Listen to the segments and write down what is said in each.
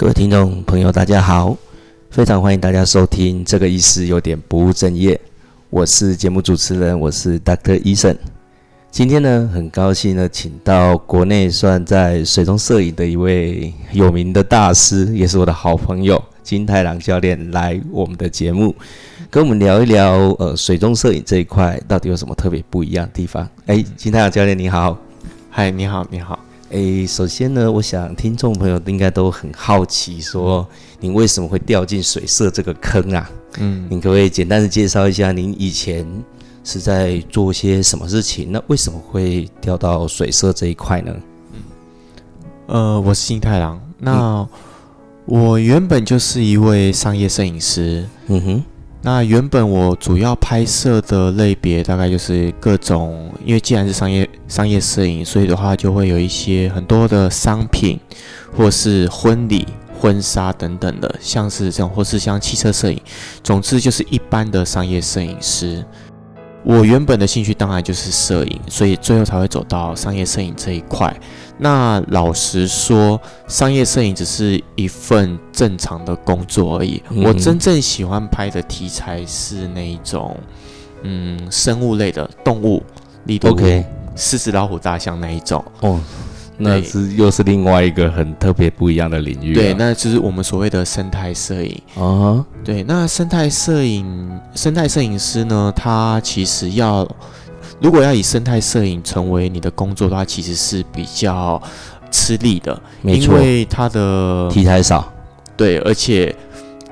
各位听众朋友，大家好，非常欢迎大家收听这个医师有点不务正业，我是节目主持人，我是 Dr. 医生。今天呢，很高兴呢，请到国内算在水中摄影的一位有名的大师，也是我的好朋友金太郎教练来我们的节目，跟我们聊一聊呃水中摄影这一块到底有什么特别不一样的地方。哎，金太郎教练你好，嗨，你好，你好。诶，首先呢，我想听众朋友应该都很好奇，说您为什么会掉进水色这个坑啊？嗯，您可不可以简单的介绍一下您以前是在做些什么事情？那为什么会掉到水色这一块呢？嗯，呃，我是金太郎，那我原本就是一位商业摄影师。嗯哼。那原本我主要拍摄的类别大概就是各种，因为既然是商业商业摄影，所以的话就会有一些很多的商品，或是婚礼、婚纱等等的，像是这种，或是像汽车摄影，总之就是一般的商业摄影师。我原本的兴趣当然就是摄影，所以最后才会走到商业摄影这一块。那老实说，商业摄影只是一份正常的工作而已。我真正喜欢拍的题材是那一种，嗯，生物类的动物，例如狮子、老虎、大象那一种。哦。那是又是另外一个很特别不一样的领域。对，那就是我们所谓的生态摄影。啊，对，那生态摄影，生态摄影师呢，他其实要，如果要以生态摄影成为你的工作的话，其实是比较吃力的，因为他的题材少。对，而且，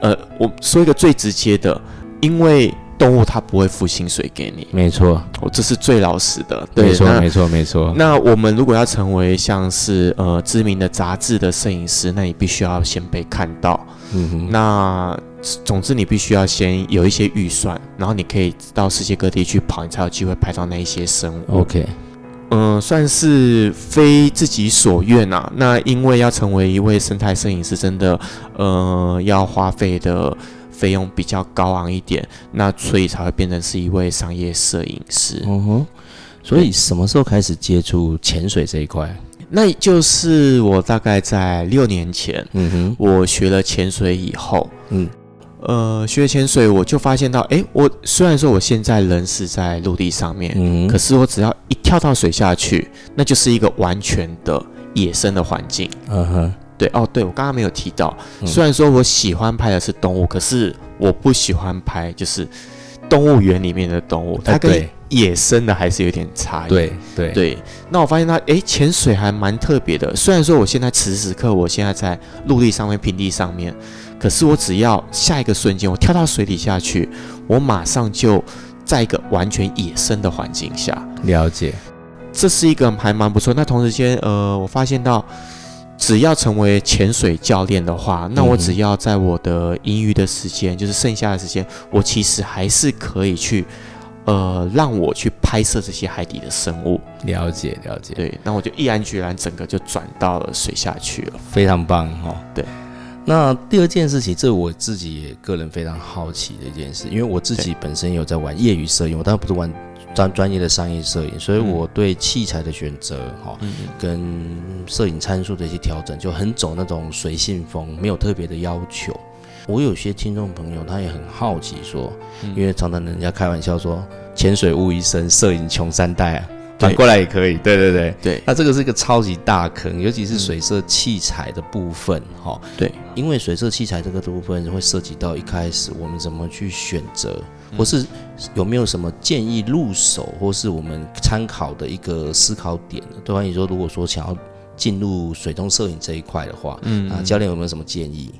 呃，我说一个最直接的，因为。动物它不会付薪水给你，没错，我这是最老实的。没错，没错，没错。那我们如果要成为像是呃知名的杂志的摄影师，那你必须要先被看到。嗯哼。那总之你必须要先有一些预算，然后你可以到世界各地去跑，你才有机会拍到那一些生物。OK。嗯，算是非自己所愿啊。那因为要成为一位生态摄影师，真的呃要花费的。费用比较高昂一点，那所以才会变成是一位商业摄影师。嗯哼，所以什么时候开始接触潜水这一块？那就是我大概在六年前，嗯哼，我学了潜水以后，嗯，呃，学潜水我就发现到，哎，我虽然说我现在人是在陆地上面，嗯，可是我只要一跳到水下去，那就是一个完全的野生的环境。嗯哼。对哦，对我刚刚没有提到，虽然说我喜欢拍的是动物，可是我不喜欢拍就是动物园里面的动物，它跟野生的还是有点差异。对对对，那我发现它，诶，潜水还蛮特别的。虽然说我现在此时此刻我现在在陆地上面、平地上面，可是我只要下一个瞬间我跳到水底下去，我马上就在一个完全野生的环境下。了解，这是一个还蛮不错。那同时间，呃，我发现到。只要成为潜水教练的话，那我只要在我的盈余的时间，就是剩下的时间，我其实还是可以去，呃，让我去拍摄这些海底的生物。了解，了解。对，那我就毅然决然，整个就转到了水下去了。非常棒哦。对。那第二件事情，这我自己也个人非常好奇的一件事，因为我自己本身有在玩业余摄影，我当然不是玩。专专业的商业摄影，所以我对器材的选择，哈，跟摄影参数的一些调整，就很走那种随性风，没有特别的要求。我有些听众朋友，他也很好奇说，因为常常人家开玩笑说，潜水误一生，摄影穷三代啊。反过来也可以，对对对对。那这个是一个超级大坑，尤其是水色器材的部分，哈。对，因为水色器材这个部分会涉及到一开始我们怎么去选择，或是有没有什么建议入手，或是我们参考的一个思考点呢？对方你说，如果说想要进入水中摄影这一块的话，嗯啊，教练有没有什么建议？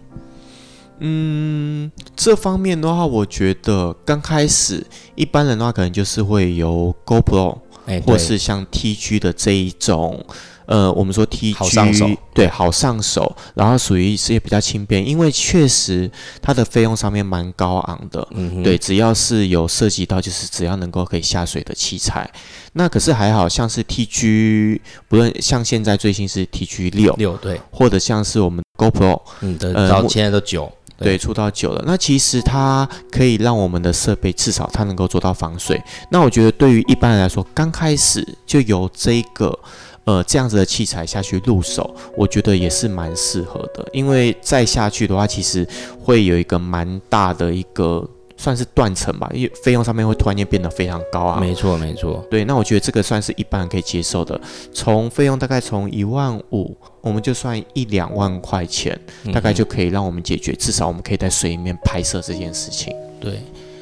嗯，这方面的话，我觉得刚开始一般人的话，可能就是会由 GoPro。或是像 TG 的这一种，呃，我们说 TG 对好上手，然后属于是也比较轻便，因为确实它的费用上面蛮高昂的。嗯，对，只要是有涉及到，就是只要能够可以下水的器材，那可是还好像是 TG，不论像现在最新是 TG 六六对，或者像是我们 GoPro，嗯，到现在都九。对，出到久了，那其实它可以让我们的设备至少它能够做到防水。那我觉得对于一般人来说，刚开始就有这个呃这样子的器材下去入手，我觉得也是蛮适合的。因为再下去的话，其实会有一个蛮大的一个算是断层吧，因为费用上面会突然间变得非常高啊。没错，没错。对，那我觉得这个算是一般人可以接受的。从费用大概从一万五，我们就算一两万块钱，大概就可以让我们解决，至少我们可以在水里面拍摄这件事情。对。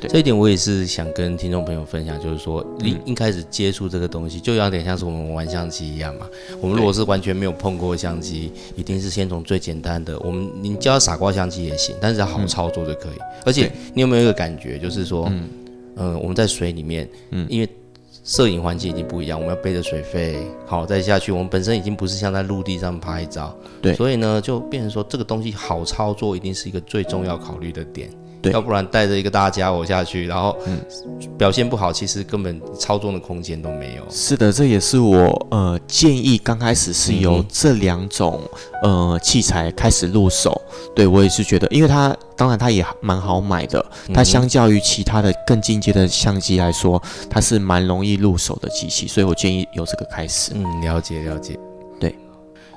这一点我也是想跟听众朋友分享，就是说，你一开始接触这个东西，就有点像是我们玩相机一样嘛。我们如果是完全没有碰过相机，一定是先从最简单的，我们你教傻瓜相机也行，但是要好操作就可以。而且你有没有一个感觉，就是说，嗯，我们在水里面，嗯，因为摄影环境已经不一样，我们要背着水费，好再下去，我们本身已经不是像在陆地上拍照，对，所以呢，就变成说这个东西好操作，一定是一个最重要考虑的点。要不然带着一个大家伙下去，然后表现不好，其实根本操纵的空间都没有。是的，这也是我呃建议刚开始是由这两种呃器材开始入手。对我也是觉得，因为它当然它也蛮好买的，它相较于其他的更进阶的相机来说，它是蛮容易入手的机器，所以我建议由这个开始。嗯，了解了解。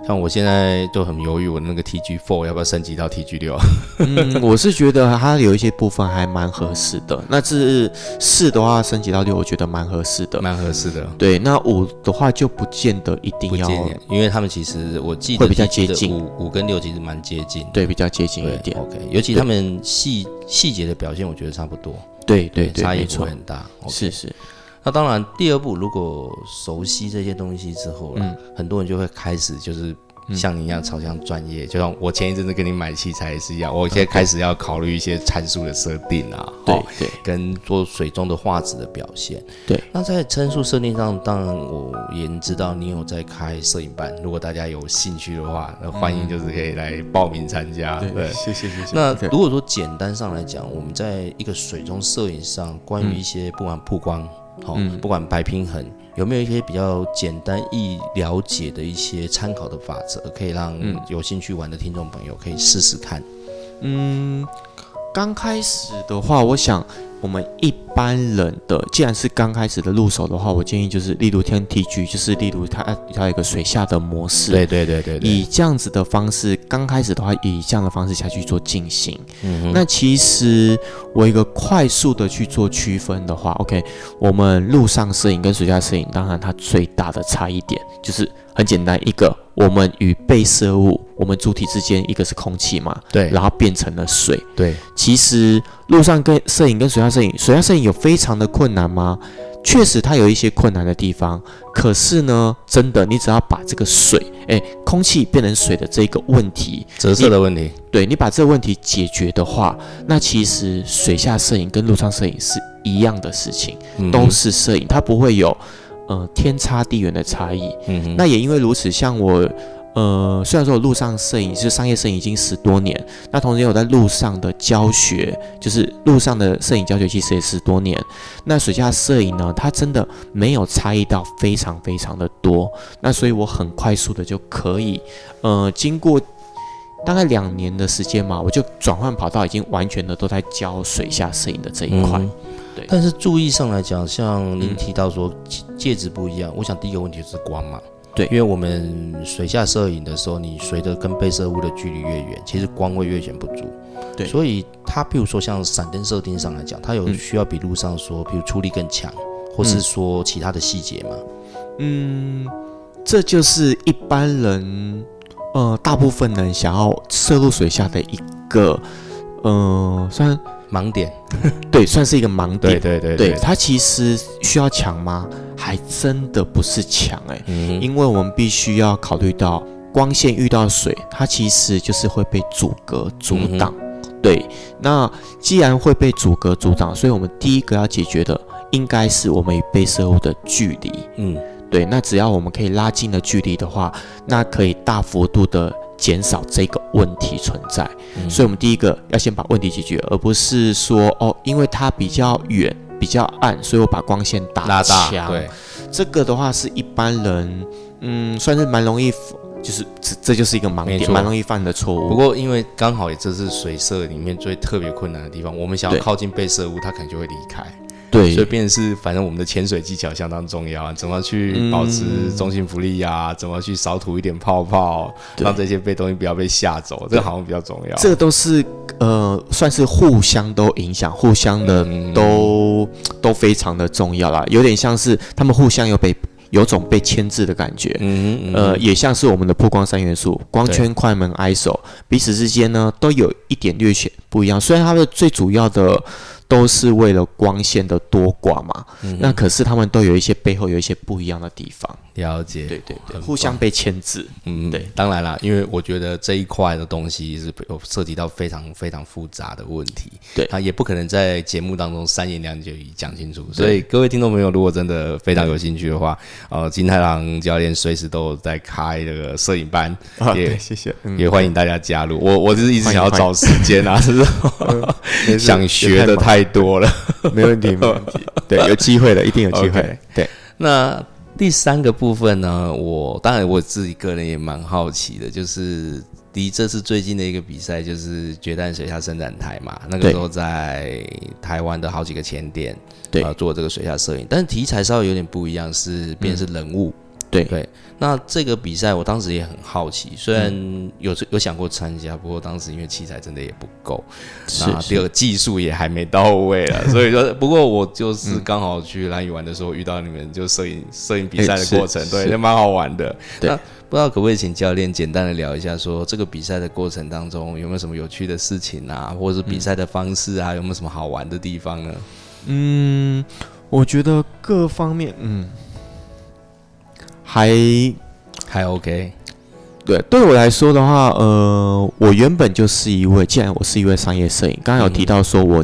像我现在就很犹豫，我那个 TG Four 要不要升级到 TG 六？嗯，我是觉得它有一些部分还蛮合适的。那这四的话升级到六，我觉得蛮合适的，蛮合适的。对，那五的话就不见得一定要，因为他们其实我记得会比较接近，五五跟六其实蛮接近，对，比较接近一点。OK，尤其他们细细节的表现，我觉得差不多。对对，差异不会很大。是是。那当然，第二步如果熟悉这些东西之后，嗯，很多人就会开始就是像你一样朝向专业。就像我前一阵子跟你买器材也是一样，我现在开始要考虑一些参数的设定啊，对对，跟做水中的画质的表现。对，那在参数设定上，当然我也知道你有在开摄影班，如果大家有兴趣的话，那欢迎就是可以来报名参加。对，谢谢谢谢。那如果说简单上来讲，我们在一个水中摄影上，关于一些不管曝光。好，不管白平衡有没有一些比较简单易了解的一些参考的法则，可以让有兴趣玩的听众朋友可以试试看。嗯，刚开始的话，我想。我们一般人的，既然是刚开始的入手的话，我建议就是，例如天 TG，就是例如它它有一个水下的模式，对对对对，以这样子的方式，刚开始的话，以这样的方式下去做进行。嗯那其实我一个快速的去做区分的话，OK，我们陆上摄影跟水下摄影，当然它最大的差异点就是很简单，一个我们与被摄物，我们主体之间一个是空气嘛，对，然后变成了水，对，其实。路上跟摄影跟水下摄影，水下摄影有非常的困难吗？确实，它有一些困难的地方。可是呢，真的，你只要把这个水，哎，空气变成水的这个问题，折射的问题，对你把这个问题解决的话，那其实水下摄影跟陆上摄影是一样的事情，都是摄影，它不会有呃天差地远的差异。嗯，那也因为如此，像我。呃，虽然说我路上摄影是商业摄影已经十多年，那同时有在路上的教学，就是路上的摄影教学其实也十多年。那水下摄影呢，它真的没有差异到非常非常的多。那所以我很快速的就可以，呃，经过大概两年的时间嘛，我就转换跑道，已经完全的都在教水下摄影的这一块。对，但是注意上来讲，像您提到说戒指不一样，我想第一个问题是光嘛。对，因为我们水下摄影的时候，你随着跟被摄物的距离越远，其实光会越显不足。对，所以它譬如说像闪灯设定上来讲，它有需要比路上说，比如出力更强，或是说其他的细节吗？嗯，这就是一般人，呃，大部分人想要摄入水下的一个，呃，算。盲点，对，算是一个盲点。对对对，它其实需要强吗？还真的不是强哎，因为我们必须要考虑到光线遇到水，它其实就是会被阻隔阻挡。对，那既然会被阻隔阻挡，所以我们第一个要解决的应该是我们与被摄物的距离。嗯，对，那只要我们可以拉近了距离的话，那可以大幅度的。减少这个问题存在，所以我们第一个要先把问题解决，而不是说哦，因为它比较远、比较暗，所以我把光线打强。对，这个的话是一般人，嗯，算是蛮容易，就是这这就是一个盲点，蛮容易犯的错误。不过因为刚好也这是水色里面最特别困难的地方，我们想要靠近被摄物，它可能就会离开。对，所以便是反正我们的潜水技巧相当重要啊，怎么去保持中性浮力呀？怎么去少吐一点泡泡，让这些被东西不要被吓走，这好像比较重要。这个都是呃，算是互相都影响，互相的都都非常的重要啦，有点像是他们互相有被。有种被牵制的感觉，嗯呃，也像是我们的曝光三元素，光圈、快门、ISO，彼此之间呢都有一点略显不一样。虽然它的最主要的。都是为了光线的多寡嘛，那可是他们都有一些背后有一些不一样的地方。了解，对对对，互相被牵制。嗯，对，当然啦，因为我觉得这一块的东西是有涉及到非常非常复杂的问题，对他，也不可能在节目当中三言两语讲清楚。所以各位听众朋友，如果真的非常有兴趣的话，呃，金太郎教练随时都在开这个摄影班，也谢谢，也欢迎大家加入。我我就是一直想要找时间啊，是不是？想学的太。太多了，没问题，没问题。对，有机会的，一定有机会。对，那第三个部分呢？我当然我自己个人也蛮好奇的，就是离这次最近的一个比赛，就是决战水下伸展台嘛。那个时候在台湾的好几个前店，对，做这个水下摄影，但是题材稍微有点不一样，是变是人物。对对，那这个比赛我当时也很好奇，虽然有有想过参加，不过当时因为器材真的也不够，那第二个技术也还没到位了，所以说，不过我就是刚好去蓝屿玩的时候遇到你们就摄影摄影比赛的 过程，对，也蛮好玩的。那不知道可不可以请教练简单的聊一下，说这个比赛的过程当中有没有什么有趣的事情啊，或者是比赛的方式啊，有没有什么好玩的地方呢？嗯，我觉得各方面，嗯。还还 OK，对，对我来说的话，呃，我原本就是一位，既然我是一位商业摄影，刚刚有提到说我，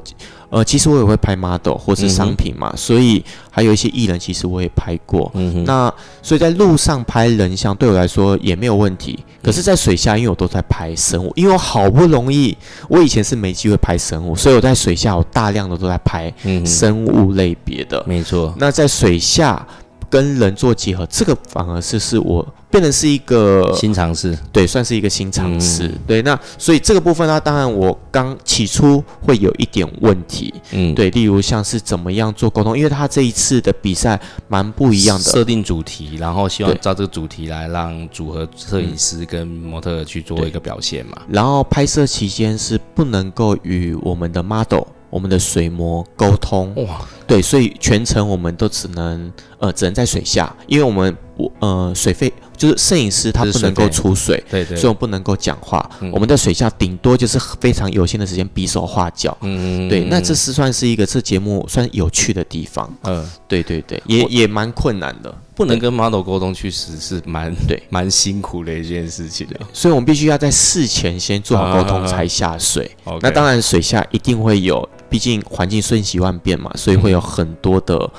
呃，其实我也会拍 model 或是商品嘛，所以还有一些艺人，其实我也拍过。嗯那所以在路上拍人像对我来说也没有问题，可是，在水下，因为我都在拍生物，因为我好不容易，我以前是没机会拍生物，所以我在水下，我大量的都在拍生物类别的。没错。那在水下。跟人做结合，这个反而是是我变成是一个新尝试，对，算是一个新尝试，对。那所以这个部分呢，当然我刚起初会有一点问题，嗯，对。例如像是怎么样做沟通，因为他这一次的比赛蛮不一样的，设定主题，然后希望照这个主题来让组合摄影师跟模特去做一个表现嘛。然后拍摄期间是不能够与我们的 model。我们的水膜沟通哇，对，所以全程我们都只能呃，只能在水下，因为我们我呃水费就是摄影师他不能够出水，对对，所以我不能够讲话。我们在水下顶多就是非常有限的时间比手画脚，嗯嗯，对，那这是算是一个这节目算有趣的地方，嗯，对对对，也也蛮困难的。不能跟 model 沟通，确实是蛮对蛮辛苦的一件事情的。所以，我们必须要在事前先做好沟通才下水。那当然，水下一定会有，毕竟环境瞬息万变嘛，所以会有很多的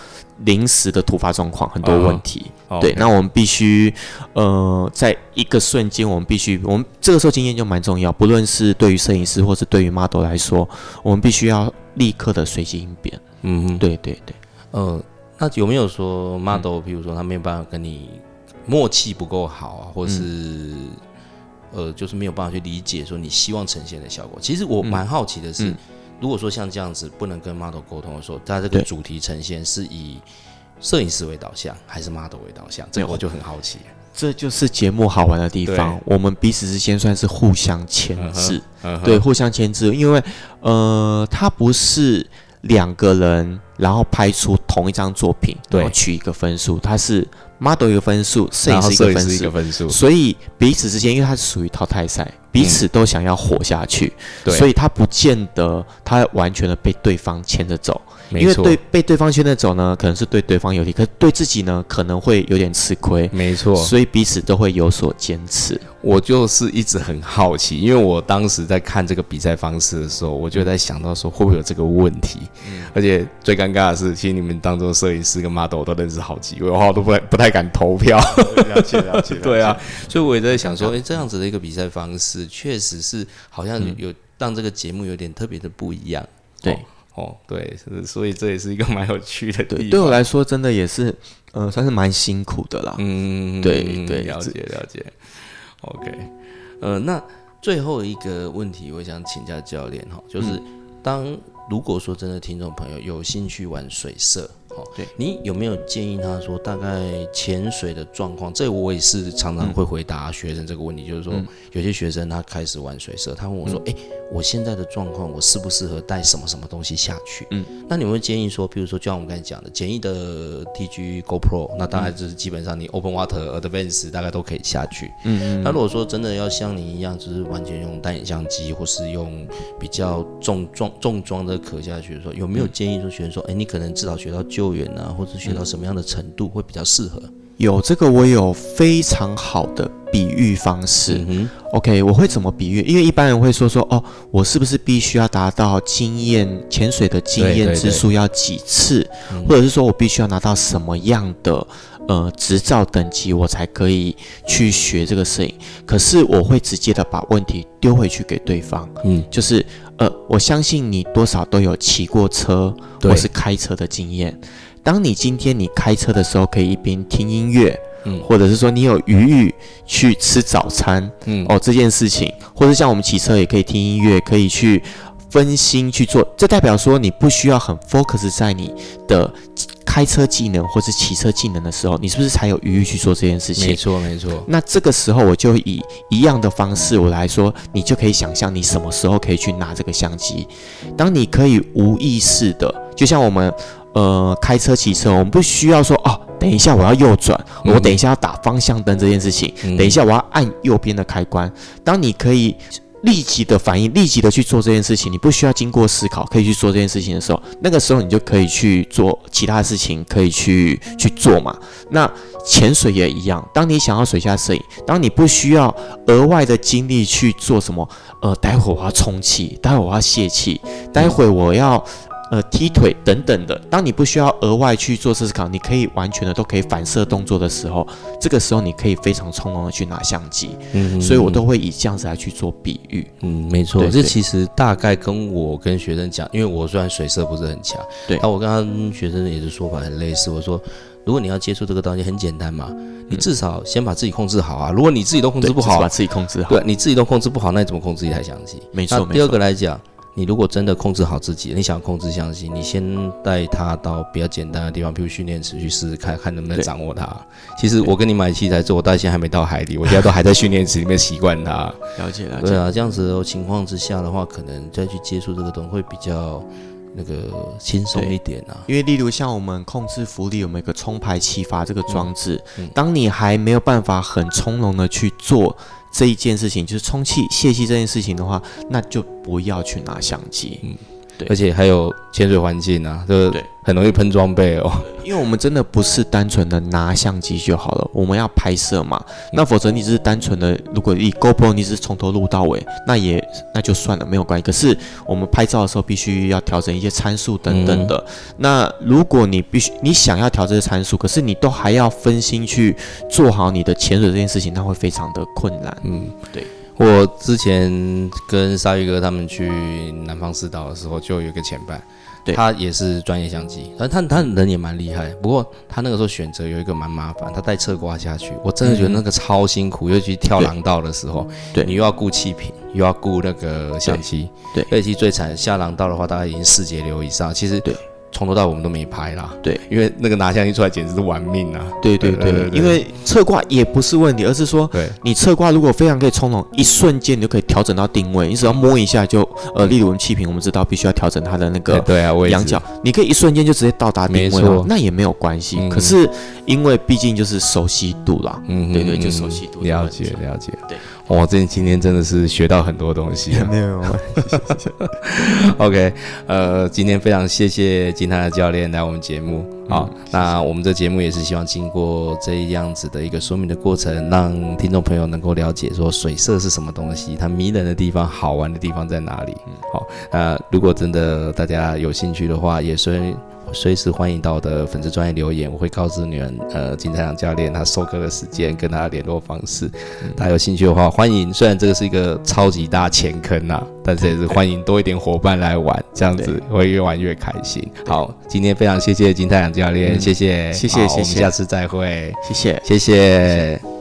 临时的突发状况，很多问题。对，那我们必须呃，在一个瞬间，我们必须，我们这个时候经验就蛮重要。不论是对于摄影师，或是对于 model 来说，我们必须要立刻的随机应变。嗯，对对对，呃。那有没有说 model，比如说他没有办法跟你默契不够好啊，或是呃，就是没有办法去理解说你希望呈现的效果？其实我蛮好奇的是，如果说像这样子不能跟 model 沟通的时候，它这个主题呈现是以摄影师为导向，还是 model 为导向？这个我就很好奇。这就是节目好玩的地方，我们彼此之间算是互相牵制，对，互相牵制，因为呃，它不是。两个人，然后拍出同一张作品，然后取一个分数，它是 model 一个分数，摄影师一个分数，所以彼此之间，因为它是属于淘汰赛，彼此都想要活下去，所以他不见得他完全的被对方牵着走。因为对被对方牵着走呢，可能是对对方有利，可是对自己呢，可能会有点吃亏。没错，所以彼此都会有所坚持。我就是一直很好奇，因为我当时在看这个比赛方式的时候，我就在想到说会不会有这个问题。嗯，而且最尴尬的是，其实你们当中摄影师跟 model 我都认识好几位，我都不太不太敢投票。了解了解。对啊，所以我也在想说，哎，这样子的一个比赛方式，确实是好像有让这个节目有点特别的不一样。对。哦，对，是，所以这也是一个 蛮有趣的地方。对我来说，真的也是，呃，算是蛮辛苦的啦。嗯，对对，了解了解。OK，呃，那最后一个问题，我想请教教练哈，就是当如果说真的听众朋友有兴趣玩水色，哦，对你有没有建议他说大概潜水的状况？这我也是常常会回答学生这个问题，就是说有些学生他开始玩水色，他问我说：“哎，我现在的状况，我适不适合带什么什么东西下去？”嗯，那你会建议说，比如说就像我们刚才讲的，简易的 TG GoPro，那大概就是基本上你 Open Water Advance 大概都可以下去。嗯嗯。那如果说真的要像你一样，就是完全用单眼相机，或是用比较重装重装的壳下去的时候，有没有建议说学生说：“哎，你可能至少学到救援啊，或者学到什么样的程度会比较适合？”有这个，我有非常好的比喻方式。OK，我会怎么比喻？因为一般人会说说哦，我是不是必须要达到经验潜水的经验之数要几次，或者是说我必须要拿到什么样的呃执照等级，我才可以去学这个摄影？可是我会直接的把问题丢回去给对方。嗯，就是呃，我相信你多少都有骑过车或是开车的经验。当你今天你开车的时候，可以一边听音乐，嗯，或者是说你有余裕去吃早餐，嗯，哦，这件事情，或者像我们骑车也可以听音乐，可以去分心去做，这代表说你不需要很 focus 在你的开车技能或是骑车技能的时候，你是不是才有余裕去做这件事情？没错，没错。那这个时候我就以一样的方式我来说，你就可以想象你什么时候可以去拿这个相机，当你可以无意识的，就像我们。呃，开车骑车，我们不需要说哦，等一下我要右转，我等一下要打方向灯这件事情，等一下我要按右边的开关。当你可以立即的反应，立即的去做这件事情，你不需要经过思考，可以去做这件事情的时候，那个时候你就可以去做其他事情，可以去去做嘛。那潜水也一样，当你想要水下摄影，当你不需要额外的精力去做什么，呃，待会我要充气，待会我要泄气，待会我要。呃，踢腿等等的，当你不需要额外去做思考，你可以完全的都可以反射动作的时候，这个时候你可以非常从容的去拿相机。嗯，所以我都会以这样子来去做比喻。嗯，没错，这其实大概跟我跟学生讲，因为我虽然水色不是很强，对，那我跟他学生也是说法很类似。我说，如果你要接触这个东西，很简单嘛，你至少先把自己控制好啊。如果你自己都控制不好，把自己控制好，对，你自己都控制不好，那你怎么控制一台相机？没错。第二个来讲。你如果真的控制好自己，你想控制相机，你先带它到比较简单的地方，比如训练池去试试看看能不能掌握它。其实我跟你买器材之后，我到现在还没到海里，我现在都还在训练池里面习惯它。了解了解。对啊，这样子的情况之下的话，可能再去接触这个东西会比较那个轻松一点啊。因为例如像我们控制浮力，我们有个冲排气阀这个装置？当你还没有办法很从容的去做。这一件事情就是充气泄气这件事情的话，那就不要去拿相机。嗯，对，而且还有潜水环境啊，对对？很容易喷装备哦，因为我们真的不是单纯的拿相机就好了，我们要拍摄嘛。那否则你只是单纯的，如果以 GoPro 你只是从头录到尾，那也那就算了，没有关系。可是我们拍照的时候必须要调整一些参数等等的。那如果你必须你想要调这些参数，可是你都还要分心去做好你的潜水这件事情，那会非常的困难。嗯，对。我之前跟鲨鱼哥他们去南方四岛的时候，就有一个前伴。他也是专业相机，但他他人也蛮厉害。不过他那个时候选择有一个蛮麻烦，他带侧挂下去，我真的觉得那个超辛苦，尤其跳廊道的时候，对你又要顾气瓶，又要顾那个相机，对，而且最惨下廊道的话，大概已经四节流以上，其实对。从头到尾我们都没拍啦，对，因为那个拿相机出来简直是玩命啊！对对对，因为侧挂也不是问题，而是说，对，你侧挂如果非常可以从容，一瞬间你就可以调整到定位，你只要摸一下就，呃，例如我们气瓶，我们知道必须要调整它的那个对啊仰角，你可以一瞬间就直接到达定位了，那也没有关系。可是因为毕竟就是熟悉度啦，嗯，对对，就熟悉度，了解了解，对。哇，这今天真的是学到很多东西。没有，OK，呃，今天非常谢谢金泰的教练来我们节目。好，那我们这节目也是希望经过这样子的一个说明的过程，让听众朋友能够了解说水色是什么东西，它迷人的地方、好玩的地方在哪里。好，那如果真的大家有兴趣的话，也随随时欢迎到我的粉丝专业留言，我会告诉你们，呃，金太阳教练他授课的时间跟他的联络方式。大家有兴趣的话，欢迎。虽然这个是一个超级大钱坑呐，但是也是欢迎多一点伙伴来玩，这样子会越玩越开心。好，今天非常谢谢金太阳教练，谢谢，谢谢，谢谢，下次再会，谢谢，谢谢。